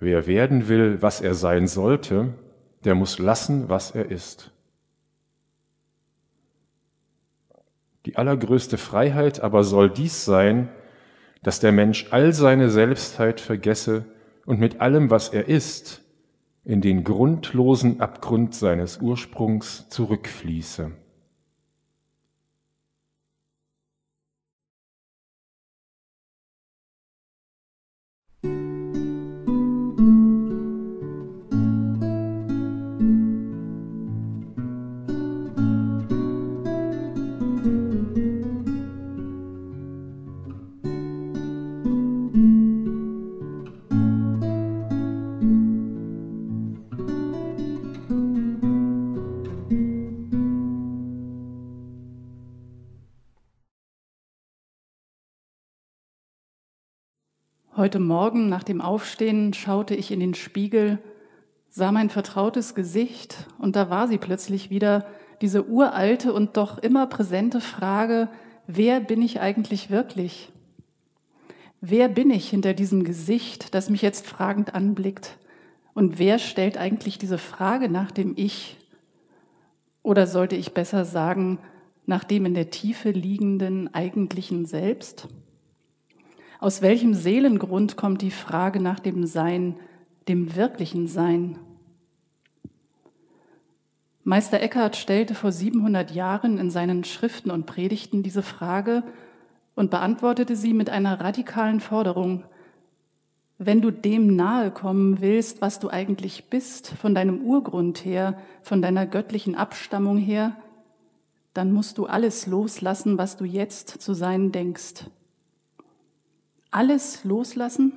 Wer werden will, was er sein sollte, der muss lassen, was er ist. Die allergrößte Freiheit aber soll dies sein, dass der Mensch all seine Selbstheit vergesse und mit allem, was er ist, in den grundlosen Abgrund seines Ursprungs zurückfließe. Heute Morgen nach dem Aufstehen schaute ich in den Spiegel, sah mein vertrautes Gesicht und da war sie plötzlich wieder, diese uralte und doch immer präsente Frage, wer bin ich eigentlich wirklich? Wer bin ich hinter diesem Gesicht, das mich jetzt fragend anblickt? Und wer stellt eigentlich diese Frage nach dem Ich? Oder sollte ich besser sagen, nach dem in der Tiefe liegenden eigentlichen Selbst? Aus welchem Seelengrund kommt die Frage nach dem Sein, dem wirklichen Sein? Meister Eckhart stellte vor 700 Jahren in seinen Schriften und Predigten diese Frage und beantwortete sie mit einer radikalen Forderung. Wenn du dem nahe kommen willst, was du eigentlich bist, von deinem Urgrund her, von deiner göttlichen Abstammung her, dann musst du alles loslassen, was du jetzt zu sein denkst alles loslassen?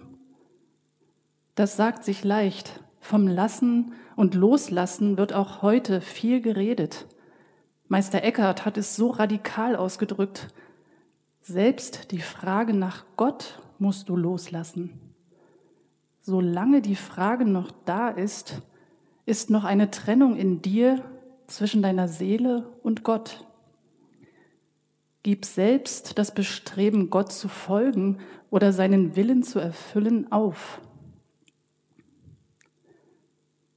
Das sagt sich leicht. Vom Lassen und Loslassen wird auch heute viel geredet. Meister Eckhart hat es so radikal ausgedrückt. Selbst die Frage nach Gott musst du loslassen. Solange die Frage noch da ist, ist noch eine Trennung in dir zwischen deiner Seele und Gott. Gib selbst das Bestreben, Gott zu folgen oder seinen Willen zu erfüllen, auf.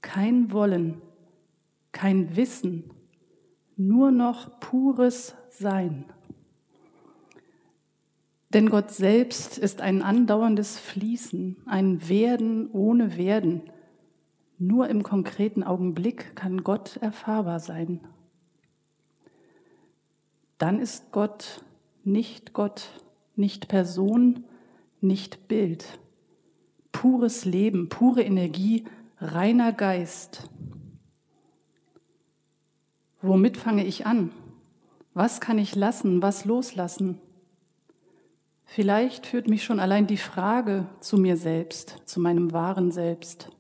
Kein Wollen, kein Wissen, nur noch pures Sein. Denn Gott selbst ist ein andauerndes Fließen, ein Werden ohne Werden. Nur im konkreten Augenblick kann Gott erfahrbar sein dann ist Gott nicht Gott, nicht Person, nicht Bild. Pures Leben, pure Energie, reiner Geist. Womit fange ich an? Was kann ich lassen, was loslassen? Vielleicht führt mich schon allein die Frage zu mir selbst, zu meinem wahren Selbst.